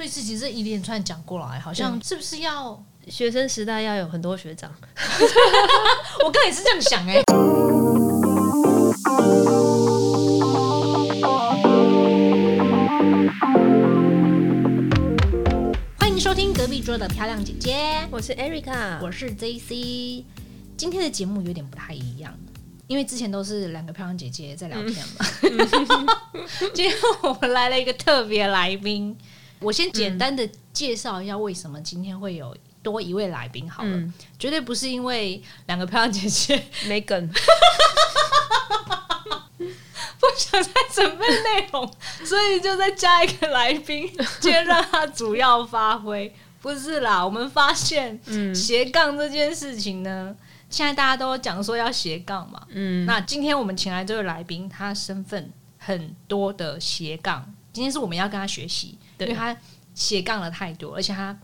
所以是其实一连串讲过来，好像是不是要？学生时代要有很多学长，我刚也是这样想哎、欢迎收听隔壁桌的漂亮姐姐，我是 Erica，我是 JC。今天的节目有点不太一样，因为之前都是两个漂亮姐姐在聊天嘛。今天我们来了一个特别来宾，我先简单的介绍一下为什么今天会有多一位来宾好了，嗯绝对不是因为两个漂亮姐姐 没梗，不想再准备内容，所以就再加一个来宾，今天让他主要发挥。不是啦，我们发现嗯斜杠这件事情呢，现在大家都讲说要斜杠嘛。嗯，那今天我们请来这位来宾，他身份很多的斜杠，今天是我们要跟他学习，因对为他斜杠了太多，而且他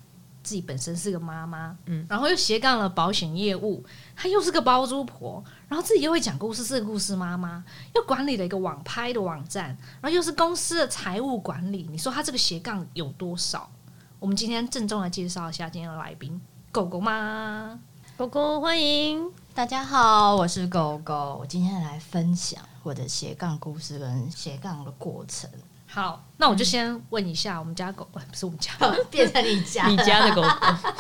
自己本身是个妈妈，嗯然后又斜杠了保险业务，他又是个包租婆，然后自己又会讲故事，是个故事妈妈，又管理了一个网拍的网站，然后又是公司的财务管理，你说他这个斜杠有多少？我们今天郑重的介绍一下今天的来宾，狗狗妈。狗狗欢迎，大家好，我是狗狗，我今天来分享我的斜杠故事跟斜杠的过程，好，那我就先问一下我们家狗，呃不是我们家，变成你家。你家的狗。狗，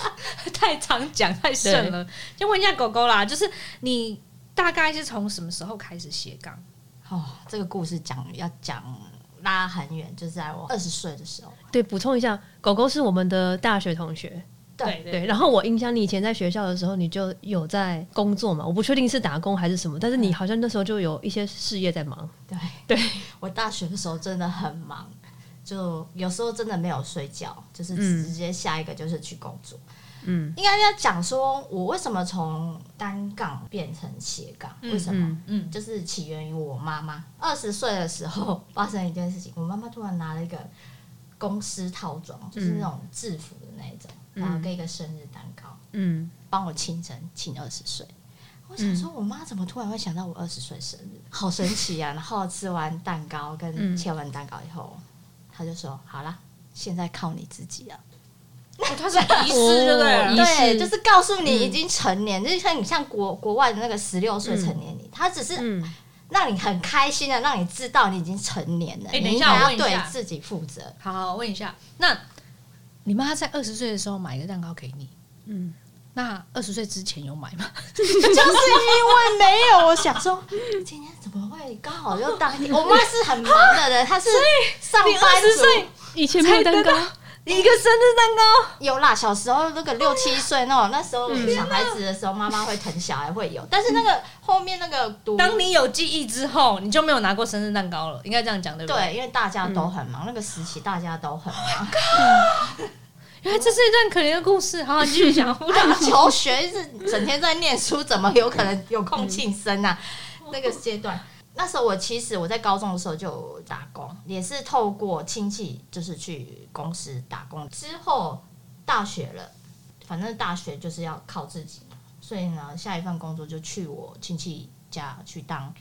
太常讲太顺了。先问一下狗狗啦，就是你大概是从什么时候开始斜杠？哦，这个故事讲要讲拉很远，就是在我二十岁的时候，对，补充一下，狗狗是我们的大学同学，对对，然后我印象你以前在学校的时候，你就有在工作嘛，我不确定是打工还是什么，但是你好像那时候就有一些事业在忙，对。对，我大学的时候真的很忙，就有时候真的没有睡觉，就是嗯直接下一个就是去工作。嗯。应该要讲说，我为什么从单杠变成斜杠？嗯为什么？嗯。嗯，就是起源于我妈妈。二十岁的时候发生一件事情，我妈妈突然拿了一个公司套装，就是那种制服的那一种，嗯然后跟一个生日蛋糕，嗯帮我庆生，庆二十岁。我想说，我妈怎么突然会想到我二十岁生日，好神奇啊！然后吃完蛋糕跟嗯切完蛋糕以后，她就说：“好啦，现在靠你自己了。”那他是仪式，对不对了？对，就是告诉你已经成年，就是像你像国国外的那个十六岁成年礼，他只是嗯，让你很开心的，让你知道你已经成年了，哎等一下你应该要我问一下对自己负责。好好，我问一下，那你妈在二十岁的时候买一个蛋糕给你，嗯，那二十岁之前有买吗？就是因为没有，我想说今天怎么会刚好又当天？我妈是很忙的人，她是上班族。以前没有蛋糕，一个生日蛋糕，有啦，小时候那个六七岁那种，那时候小孩子的时候，妈妈会疼小孩会有，但是那个后面那个读当你有记忆之后，你就没有拿过生日蛋糕了，应该这样讲对不对，对？因为大家都很忙，那个时期大家都很忙。原来这是一段可怜的故事。好，你继续讲。求学是整天在念书，怎么有可能有空庆生啊？那个阶段，那时候我其实我在高中的时候就打工，也是透过亲戚就是去公司打工。之后大学了，反正大学就是要靠自己，所以呢，下一份工作就去我亲戚家去当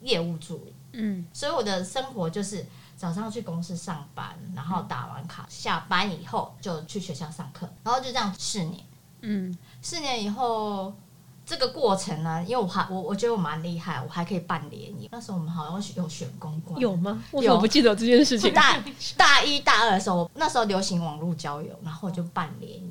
业务助理。嗯所以我的生活就是早上去公司上班，然后打完卡，下班以后就去学校上课，然后就这样四年。嗯四年以后，这个过程呢，因为我还我我觉得我蛮厉害，我还可以办联谊。那时候我们好像有选公关，有吗？我不记得这件事情？大大一大二的时候，那时候流行网络交友，然后我就办联谊。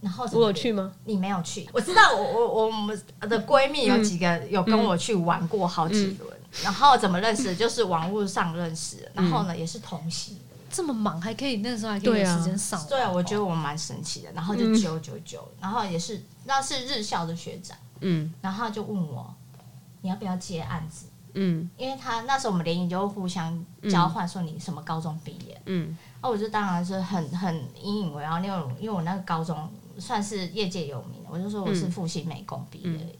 然后我有去吗？你没有去，我知道我我我们的闺蜜有几个有跟我去玩过好几轮，然后怎么认识，就是网络上认识的，然后呢也是同系。这么忙还可以，那个时候还可以有时间上网。对啊，我觉得我蛮神奇的。然后就九九九，然后也是那是日校的学长，嗯。然后他就问我你要不要接案子，嗯。因为他那时候我们联谊就会互相交换，说你什么高中毕业，嗯。那、我就当然是很很引以为傲，因为因为我那个高中算是业界有名的，我就说我是复兴美工毕业的，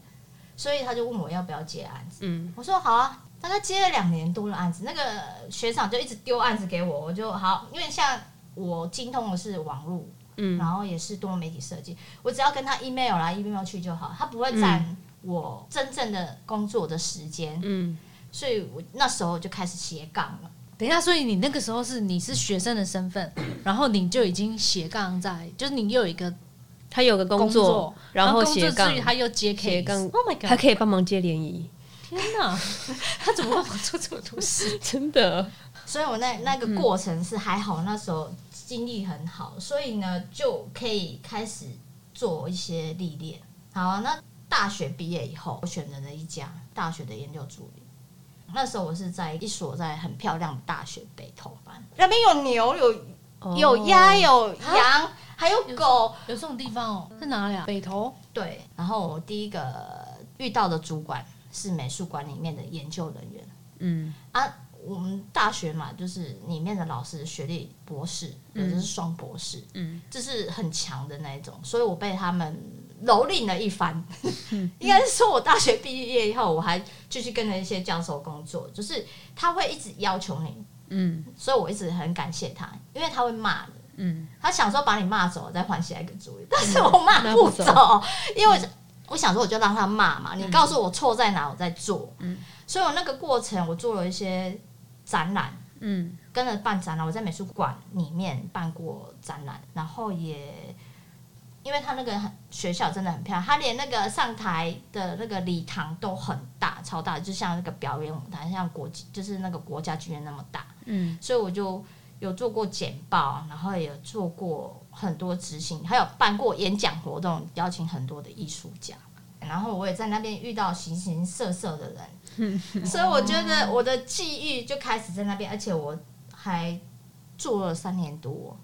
所以他就问我要不要接案子，嗯。我说好啊。大概接了两年多的案子，那个学长就一直丢案子给我，我就好，因为像我精通的是网络，嗯然后也是多媒体设计，我只要跟他 email 来 email 去就好，他不会占我真正的工作的时间，嗯所以我那时候就开始斜杠了。等一下，所以你那个时候是你是学生的身份，然后你就已经斜杠在，就是你又有一个他有个工工作，然后工作斜杠之余，他又接 case。斜杠 Oh my god！可以帮忙接联谊，天哪，他怎么办法做这么多事？真的。所以我那那个过程是还好，那时候精力很好，所以呢就可以开始做一些历练。好，那大学毕业以后，我选择了一家大学的研究助理。那时候我是在一所在很漂亮的大学北投班，那边有牛，有有鸭，有羊，还有狗。有这种地方哦？在哪里啊？北投。对，然后我第一个遇到的主管是美术馆里面的研究人员。嗯啊，我们大学嘛，就是里面的老师学历博士，有的是双博士，嗯，这是很强的那一种，所以我被他们蹂躏了一番。应该是说我大学毕业以后，我还继续跟着一些教授工作，就是他会一直要求你，嗯。所以我一直很感谢他，因为他会骂你。嗯，他想说把你骂走，再换下一个主意，但是我骂不走走，因为我我想说我就让他骂嘛，你告诉我错在哪，我再做。嗯。所以我那个过程，我做了一些展览，嗯跟着办展览，我在美术馆里面办过展览，然后也因为他那个很学校真的很漂亮，他连那个上台的那个礼堂都很大，超大，就像那个表演舞台，像国际就是那个国家剧院那么大。嗯所以我就有做过简报，然后也有做过很多执行，还有办过演讲活动，邀请很多的艺术家。然后我也在那边遇到形形色色的人，所以我觉得我的际遇就开始在那边，而且我还做了三年多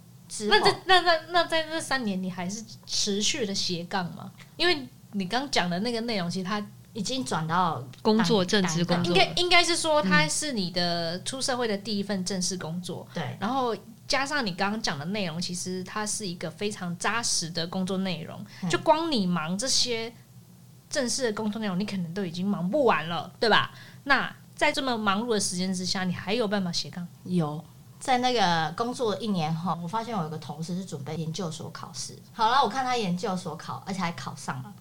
那，在那那那在那三年，你还是持续的斜杠吗？因为你刚讲的那个内容，其实它已经转到工作正职工作应该应该是说，它是你的出社会的第一份正式工作，对然后加上你刚刚讲的内容，其实它是一个非常扎实的工作内容。嗯就光你忙这些正式的工作内容，你可能都已经忙不完了，对吧？那在这么忙碌的时间之下，你还有办法斜杠？有。在那个工作一年后，我发现我有个同事是准备研究所考试。好了，我看他研究所考，而且还考上了，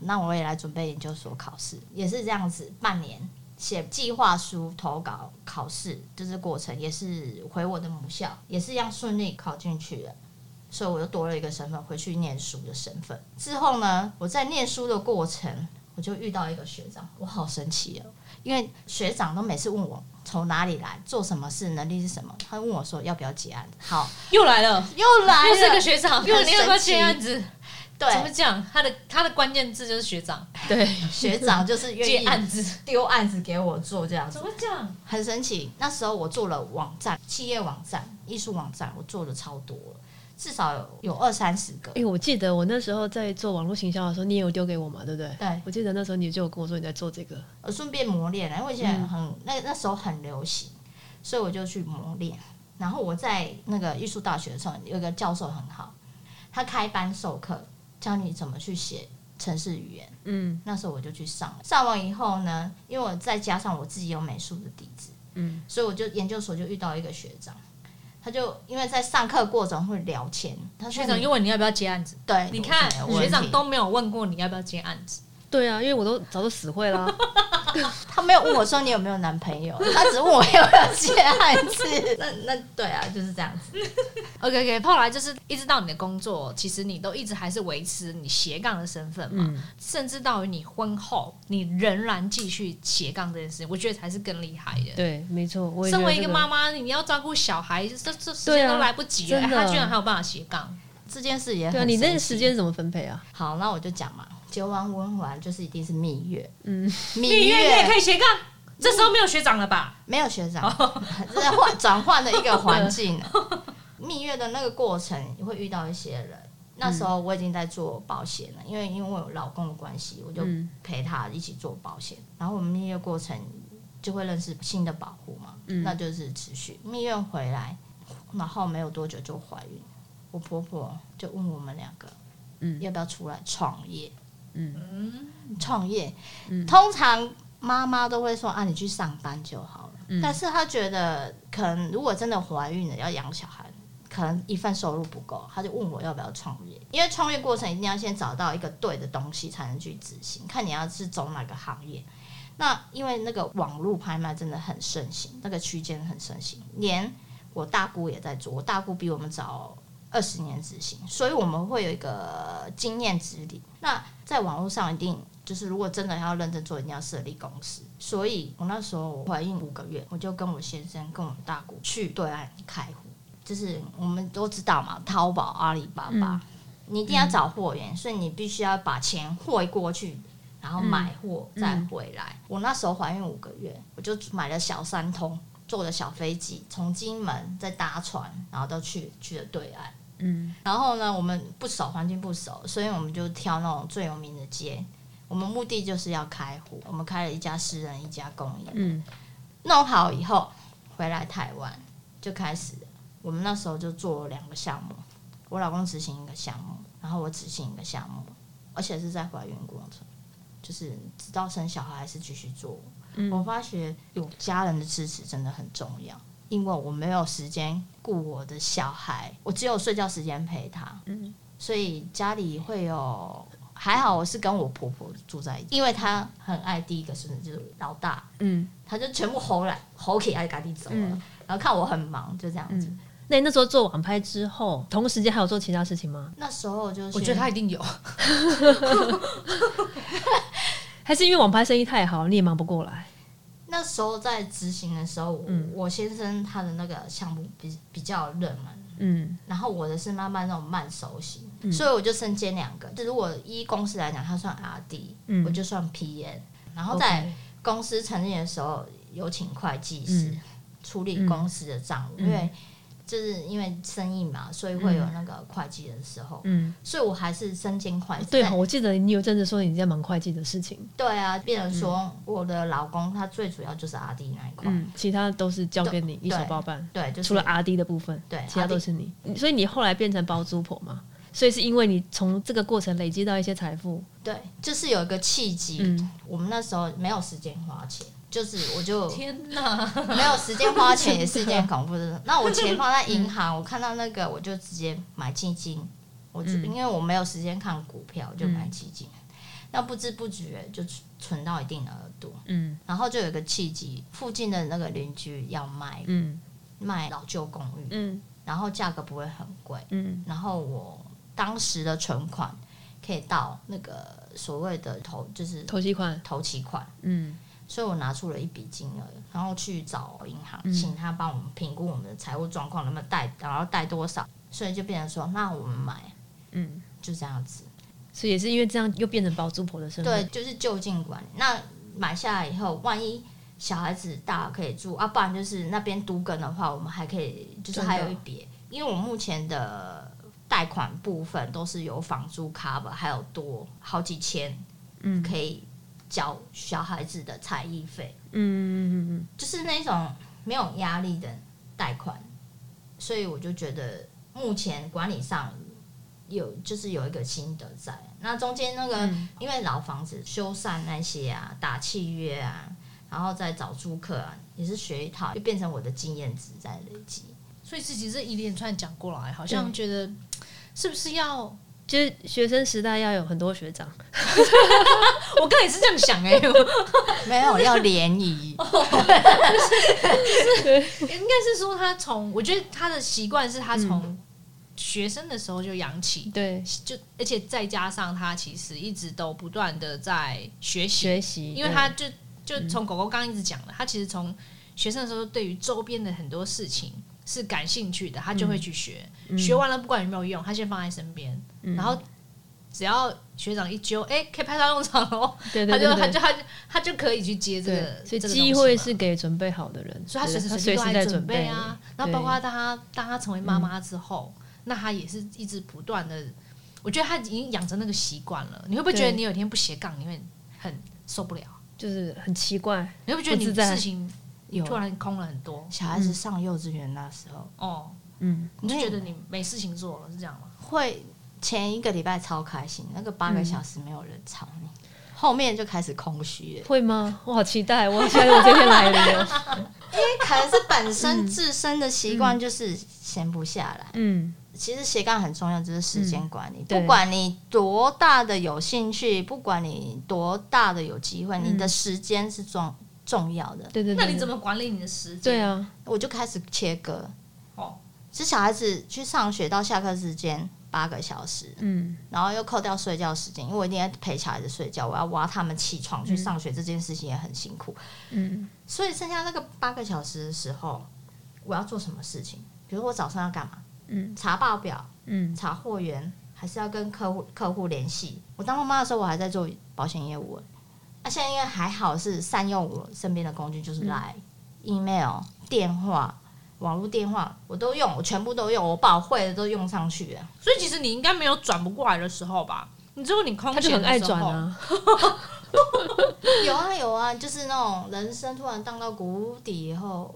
那我也来准备研究所考试，也是这样子，半年写计划书、投稿、考试，就是过程也是回我的母校，也是一样顺利考进去了。所以我又多了一个身份，回去念书的身份。之后呢，我在念书的过程，我就遇到一个学长，我好神奇哦，因为学长都每次问我从哪里来，做什么事，能力是什么，他问我说要不要结案子。好，又来了，又来了又是个了，学长，又很你要不要神奇接案子？对怎么对，讲？他的他的关键字就是学长，对，学长就是愿意接案子。丢案子给我做这样子怎。么讲？很神奇。那时候我做了网站、企业网站、艺术网站，我做的超多了，至少有有二三十个。哎，我记得我那时候在做网络行销的时候，你也有丢给我嘛，对不对？对，我记得那时候你就有跟我说你在做这个，我顺便磨练了，因为现在很、那那时候很流行，所以我就去磨练。然后我在那个艺术大学的时候，有一个教授很好，他开班授课，教你怎么去写城市语言。嗯那时候我就去上了，上完以后呢，因为我再加上我自己有美术的底子，嗯所以我就研究所就遇到一个学长，他就因为在上课过程会聊天，他说学长你又问你要不要接案子，对，你看学长都没有问过你要不要接案子，对啊，因为我都早就死会啦。他没有问我说你有没有男朋友，他只问我有没有接案子。那那对啊，就是这样子。OK OK，后来就是一直到你的工作，其实你都一直还是维持你斜杠的身份嘛，嗯。甚至到于你婚后，你仍然继续斜杠这件事情，我觉得才是更厉害的。对，没错，我身为一个妈妈，你要照顾小孩，这这时间都来不及了，他居然还有办法斜杠，这件事也很对啊，你那个时间怎么分配啊？好，那我就讲嘛，结完婚完就是一定是蜜月，嗯，蜜蜜月你也可以斜杠，这时候没有学长了吧？没有学长，这是换转换的一个环境。蜜月的那个过程，你会遇到一些人。那时候我已经在做保险了，因为因为我有老公的关系，我就嗯陪他一起做保险。然后我们蜜月过程就会认识新的保护嘛，嗯那就是持续。蜜月回来，然后没有多久就怀孕，我婆婆就问我们两个，嗯要不要出来创业？嗯创业，嗯通常妈妈都会说啊，你去上班就好了。嗯但是她觉得，可能如果真的怀孕了要养小孩，可能一份收入不够，她就问我要不要创业。因为创业过程一定要先找到一个对的东西才能去执行，看你要是走哪个行业。那因为那个网络拍卖真的很盛行，那个区间很盛行，连我大姑也在做，我大姑比我们早二十年执行，所以我们会有一个经验值里。那在网络上一定就是，如果真的要认真做，一定要设立公司。所以我那时候怀孕五个月，我就跟我先生跟我们大姑去对岸开户，就是我们都知道嘛，淘宝、阿里巴巴，你一定要找货源，所以你必须要把钱汇过去。然后买货再回来。我那时候怀孕五个月，我就买了小三通，坐了小飞机从金门再搭船，然后都去去了对岸。嗯，然后呢，我们不熟，环境不熟，所以我们就挑那种最有名的街。我们目的就是要开户，我们开了一家私人，一家公营。嗯，弄好以后回来台湾就开始，我们那时候就做了两个项目，我老公执行一个项目，然后我执行一个项目，而且是在怀孕过程。就是直到生小孩还是继续做。嗯我发觉有家人的支持真的很重要，因为我没有时间顾我的小孩，我只有睡觉时间陪他。嗯，所以家里会有还好，我是跟我婆婆住在一起，因为她很爱第一个孙子，就是老大。嗯，他就全部吼来吼起来，赶紧走了。然后看我很忙，就这样子。那你那时候做网拍之后，同时间还有做其他事情吗？那时候就是，我觉得他一定有。还是因为网拍生意太好，你也忙不过来。那时候在执行的时候，我先生他的那个项目比比较热门，嗯，然后我的是慢慢那种慢熟型，所以我就身兼两个。如果依公司来讲，他算 R D，我就算 P N。然后在公司成立的时候，有请会计师处理公司的账务，因为。就是因为生意嘛，所以会有那个会计的时候，嗯，所以我还是身兼会计。对，我记得你有阵子说你在忙会计的事情。对啊，变成说我的老公他最主要就是阿弟那一块，嗯，其他都是交给你一手包办。对，就除了阿弟的部分，对，其他都是你。所以你后来变成包租婆嘛？所以是因为你从这个过程累积到一些财富。对，就是有一个契机。我们那时候没有时间花钱。就是我就天哪，没有时间花钱也是一件恐怖的事。那我钱放在银行，我看到那个我就直接买基金。我只因为我没有时间看股票，就买基金。那不知不觉就存到一定的额度。嗯，然后就有个契机，附近的那个邻居要卖，嗯，卖老旧公寓，嗯，然后价格不会很贵，嗯，然后我当时的存款可以到那个所谓的投，就是投期款，投期款，嗯。所以我拿出了一笔金额，然后去找银行，请他帮我们评估我们的财务状况，能不能贷，然后贷多少，所以就变成说，那我们买，嗯，就这样子。所以也是因为这样，又变成包租婆的身份。对，就是就近管理。那买下来以后，万一小孩子大可以住啊，不然就是那边独根的话，我们还可以，就是还有一笔，因为我目前的贷款部分都是有房租 cover，还有多好几千，嗯，可以。交小孩子的才艺费，嗯嗯嗯嗯，就是那种没有压力的贷款，所以我就觉得目前管理上有就是有一个心得在。那中间那个因为老房子修缮那些啊，打契约啊，然后再找租客啊，也是学一套，就变成我的经验值在累积。所以自己这一连串讲过来，好像觉得是不是要？就是学生时代要有很多学长，我刚也是这样想哎，没有要联谊，是应该是说他从，我觉得他的习惯是他从学生的时候就养起，对，就而且再加上他其实一直都不断的在学习。学习，因为他就就从狗狗刚刚一直讲了，他其实从学生的时候对于周边的很多事情。是感兴趣的，他就会去学。学完了不管有没有用，他先放在身边。然后只要学长一揪，哎，可以派上用场哦。对对对，他就他就他他就可以去接这个。所以机会是给准备好的人，所以他随时随地都在准备啊。然后包括当他当他成为妈妈之后，那他也是一直不断的。我觉得他已经养成那个习惯了。你会不会觉得你有一天不斜杠，你会很受不了？就是很奇怪，你会不会觉得你事情？突然空了很多。小孩子上幼稚园那时候，哦，嗯，你就觉得你没事情做了，是这样吗？会前一个礼拜超开心，那个八个小时没有人吵你，后面就开始空虚。会吗？我好期待，我好期待我这天来临 因为可能是本身自身的习惯就是闲不下来，嗯，其实斜杠很重要，就是时间管理。对。不管你多大的有兴趣，不管你多大的有机会，你的时间是重重要的。对对对，那你怎么管理你的时间？对，啊？我就开始切割。哦，是小孩子去上学到下课时间八个小时，嗯然后又扣掉睡觉时间，因为我一定要陪小孩子睡觉，我要挖他们起床去上学，这件事情也很辛苦。嗯所以剩下那个八个小时的时候，我要做什么事情？比如我早上要干嘛？嗯查报表、嗯查货源，还是要跟客户客户联系？我当妈妈的时候，我还在做保险业务。啊，现在因为还好是善用我身边的工具，就是来、email、电话、网络电话，我都用，我全部都用，我把我会的都用上去了。所以其实你应该没有转不过来的时候吧？你只有你空他就很爱转啊。啊，有啊有啊，就是那种人生突然荡到谷底以后，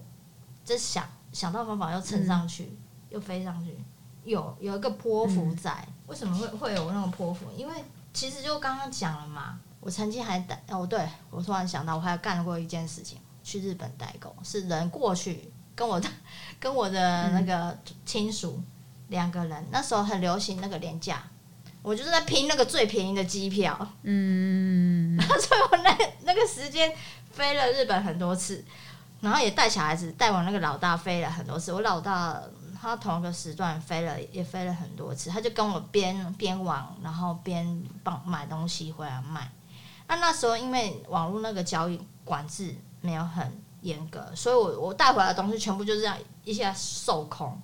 就想想到方法又撑上去，又飞上去，有有一个波幅在。为什么会会有那种波幅？因为其实就刚刚讲了嘛，我曾经还代哦，对我突然想到，我还有干过一件事情，去日本代购，是人过去跟我的跟我的那个亲属两个人，那时候很流行那个廉价。我就是在拼那个最便宜的机票，嗯，所以我那那个时间飞了日本很多次，然后也带小孩子，带我那个老大飞了很多次。我老大他同一个时段飞了，也飞了很多次，他就跟我边边玩，然后边帮买东西回来卖。那那时候因为网络那个交易管制没有很严格，所以我我带回来的东西全部就这样一下售空，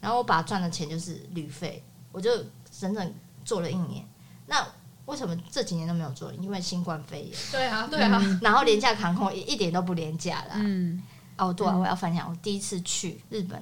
然后我把赚的钱就是旅费，我就整整做了一年。那为什么这几年都没有做？因为新冠肺炎。对啊，对啊，然后廉价航空一一点都不廉价啦。嗯哦，对啊，我要分享，我第一次去日本，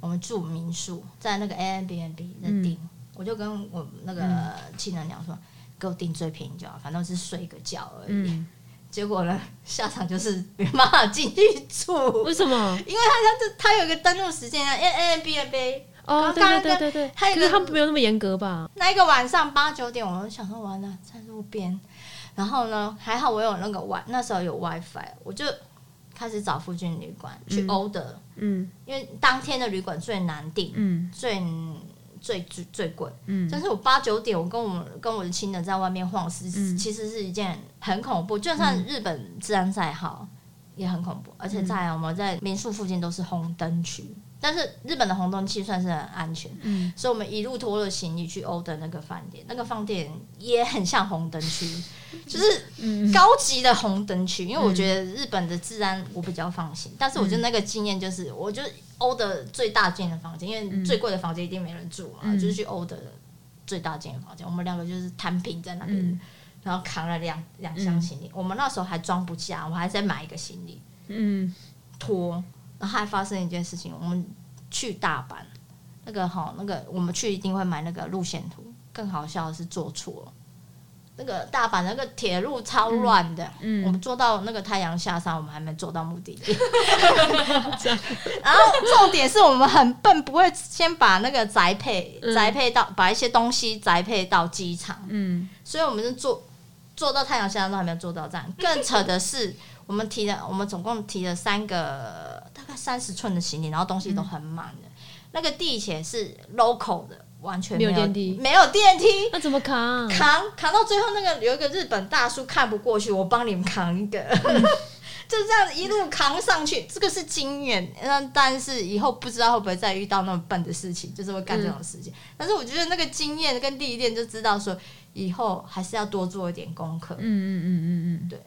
我们住民宿，在那个 a n b n b 的订，我就跟我那个亲人讲说，给我订最便宜就好，反正是睡个觉而已。嗯，结果呢，下场就是没办法进去住，为什么？因为他他这他有一个登录时间啊，a n b n b 哦，对对对对对，还有一个可是他没有那么严格吧？那一个晚上八九点，我就想说完了，在路边，然后呢，还好我有那个 Wi，那时候有 WiFi，我就开始找附近旅馆去嗯。order，、嗯。因为当天的旅馆最难订，嗯。最最最最贵。嗯但是我八九点，我跟我跟我的亲人在外面晃，是、嗯其实是一件很恐怖。就算日本治安再好，也很恐怖。而且在我们在民宿附近都是红灯区，但是日本的红灯区算是很安全。嗯。所以我们一路拖着行李去欧的那个饭店，那个饭店也很像红灯区，就是嗯。高级的红灯区。因为我觉得日本的治安我比较放心，但是我觉得那个经验就是，我就欧的最大间的房间，因为最贵的房间一定没人住嘛，嗯。就是去欧的最大间的房间，我们两个就是摊平在那边，嗯。然后扛了两两箱行李，我们那时候还装不下，我还在买一个行李嗯。拖，然后还发生一件事情，我们去大阪，那个好，那个我们去一定会买那个路线图。更好笑的是做错了，那个大阪那个铁路超乱的，嗯我们坐到那个太阳下山，我们还没坐到目的地。然后重点是我们很笨，不会先把那个宅配嗯宅配到，把一些东西宅配到机场，嗯所以我们是坐坐到太阳下山都还没有坐到站。更扯的是，我们提了，我们总共提了三个大概三十寸的行李，然后东西都很满的。那个地铁是 local 的，完全没有电梯没有电梯。那怎么扛？扛扛到最后，那个有一个日本大叔看不过去，我帮你们扛一个，就这样一路扛上去。这个是经验，那但是以后不知道会不会再遇到那么笨的事情，就是会干这种事情。但是我觉得那个经验跟历练就知道说，以后还是要多做一点功课。嗯嗯嗯嗯嗯，对。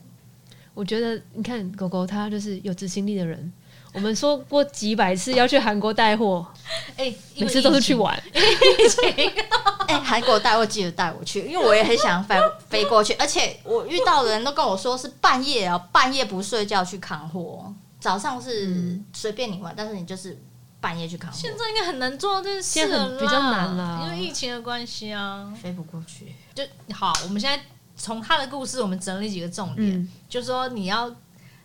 我觉得你看狗狗它就是有执行力的人。我们说过几百次要去韩国带货，哎，每次都是去玩。哎、韩国带货记得带我去，因为我也很想飞飞过去，而且我遇到的人都跟我说是半夜哦，半夜不睡觉去扛货，早上是随便你玩，但是你就是半夜去扛货，现在应该很难做到这件事现在了比较难了因为疫情的关系啊。飞不过去。就好，我们现在从他的故事，我们整理几个重点，嗯。就是说你要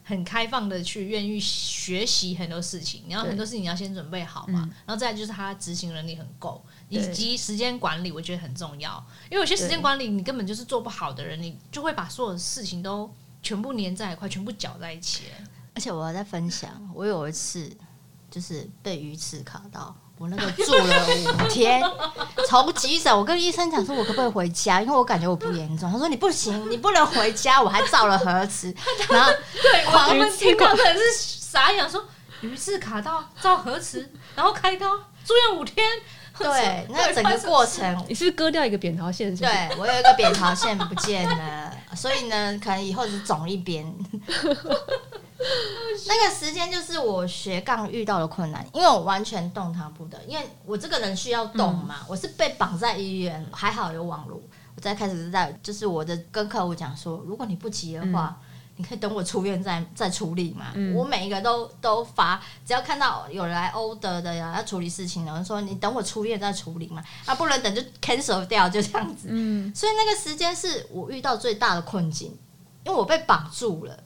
很开放的去愿意学习很多事情，然后很多事情你要先准备好嘛，嗯然后再就是他执行能力很够，以及时间管理，我觉得很重要。因为有些时间管理你根本就是做不好的人，你就会把所有的事情都全部粘在一块，全部搅在一起。而且我还在分享，我有一次就是被鱼刺卡到，我那个住了五天，从急诊，我跟医生讲说，我可不可以回家？因为我感觉我不严重。他说你不行，你不能回家。我还照了核磁，然后对，我们听到的是傻眼，说鱼刺卡到照核磁，然后开刀住院五天。对，那整个过程你是不是割掉一个扁桃腺？是？对我有一个扁桃腺不见了，所以呢，可能以后是肿一边。那个时间就是我斜杠遇到的困难，因为我完全动弹不得，因为我这个人需要动嘛，我是被绑在医院，还好有网络，我在开始是在就是我的跟客户讲说，如果你不急的话。你可以等我出院再再处理嘛。我每一个都都发，只要看到有人来 order 的呀，要处理事情的，我说你等我出院再处理嘛。啊，不能等就 cancel 掉，就这样子。嗯，所以那个时间是我遇到最大的困境，因为我被绑住了。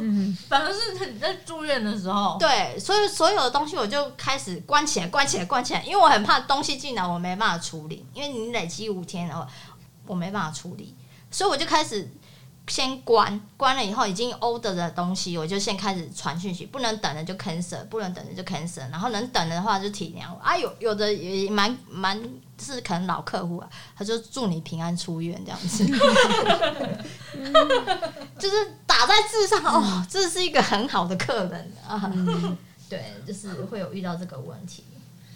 嗯，反正是你在住院的时候，对，所以所有的东西我就开始关起来，关起来，关起来，因为我很怕东西进来我没办法处理，因为你累积五天了，我没办法处理，所以我就开始先关，关了以后已经 order 的东西，我就先开始传讯息，不能等的就 cancel，不能等的就 cancel，然后能等的话就体谅我。啊，有有的也蛮蛮是可能老客户啊，他就祝你平安出院这样子，就是打在字上哦，这是一个很好的客人啊，对，就是会有遇到这个问题。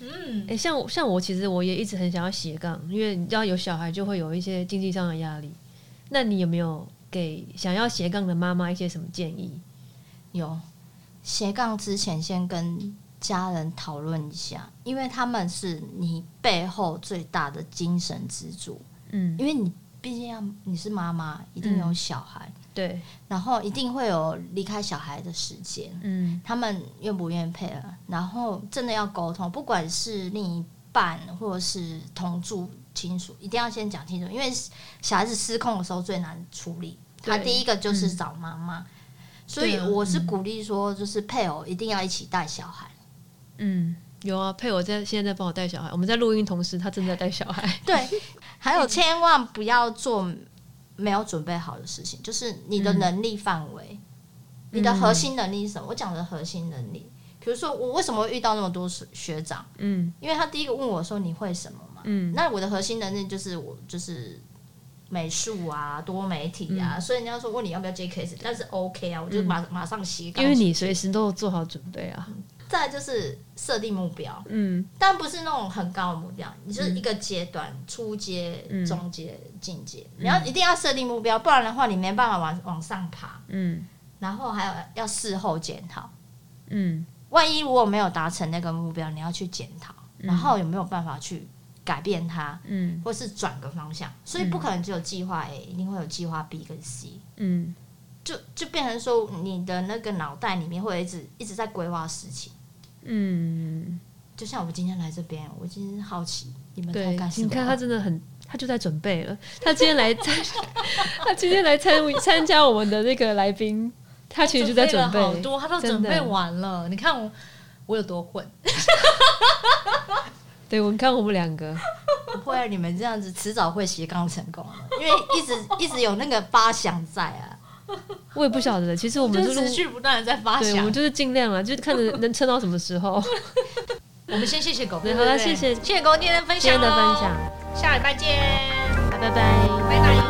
嗯。哎、，像我像我其实我也一直很想要斜杠，因为你知道有小孩就会有一些经济上的压力。那你有没有给想要斜杠的妈妈一些什么建议？有斜杠之前，先跟家人讨论一下，因为他们是你背后最大的精神支柱。嗯，因为你毕竟要你是妈妈，一定有小孩，对，然后一定会有离开小孩的时间。嗯他们愿不愿意配合？然后真的要沟通，不管是另一半或者是同住亲属，一定要先讲清楚，因为小孩子失控的时候最难处理。他第一个就是找妈妈，所以我是鼓励说，就是配偶一定要一起带小孩。嗯，有啊，配偶在现在在帮我带小孩，我们在录音同时，他正在带小孩。对，还有 千万不要做没有准备好的事情，就是你的能力范围，你的核心能力是什么？我讲的核心能力，比如说我为什么会遇到那么多学长？嗯因为他第一个问我说你会什么嘛？嗯。那我的核心能力就是我就是美术啊、多媒体啊，所以人家说问你要不要接 case，但是 OK 啊，我就马、马上斜杠因为你随时都有做好准备啊。再就是设定目标，嗯。但不是那种很高的目标，你就是一个阶段，初阶、嗯中阶、进阶，你要一定要设定目标，不然的话你没办法往往上爬。嗯。然后还有要事后检讨，嗯。万一如果没有达成那个目标，你要去检讨，然后有没有办法去改变它，嗯或是转个方向。所以不可能只有计划 A，一定会有计划 B 跟 C。嗯，就就变成说，你的那个脑袋里面会一直一直在规划事情。嗯，就像我今天来这边，我今天好奇你们在对干，什么？你看他真的很，他就在准备了。他今天来参，他今天来参参加我们的那个来宾，他其实就在准备了好多，他都准备完了。你看我我有多混，对，我们看我们两个，不会，你们这样子迟早会斜杠成功的，因为一直一直有那个发想在啊。我也不晓得。其实我们就就是持续不断的在发对，我们。就是尽量啊，就是看着能撑到什么时候。我们先谢谢狗，哥好了谢谢谢谢狗今天的分享，今天的分享，，下礼拜见，拜拜拜。拜拜。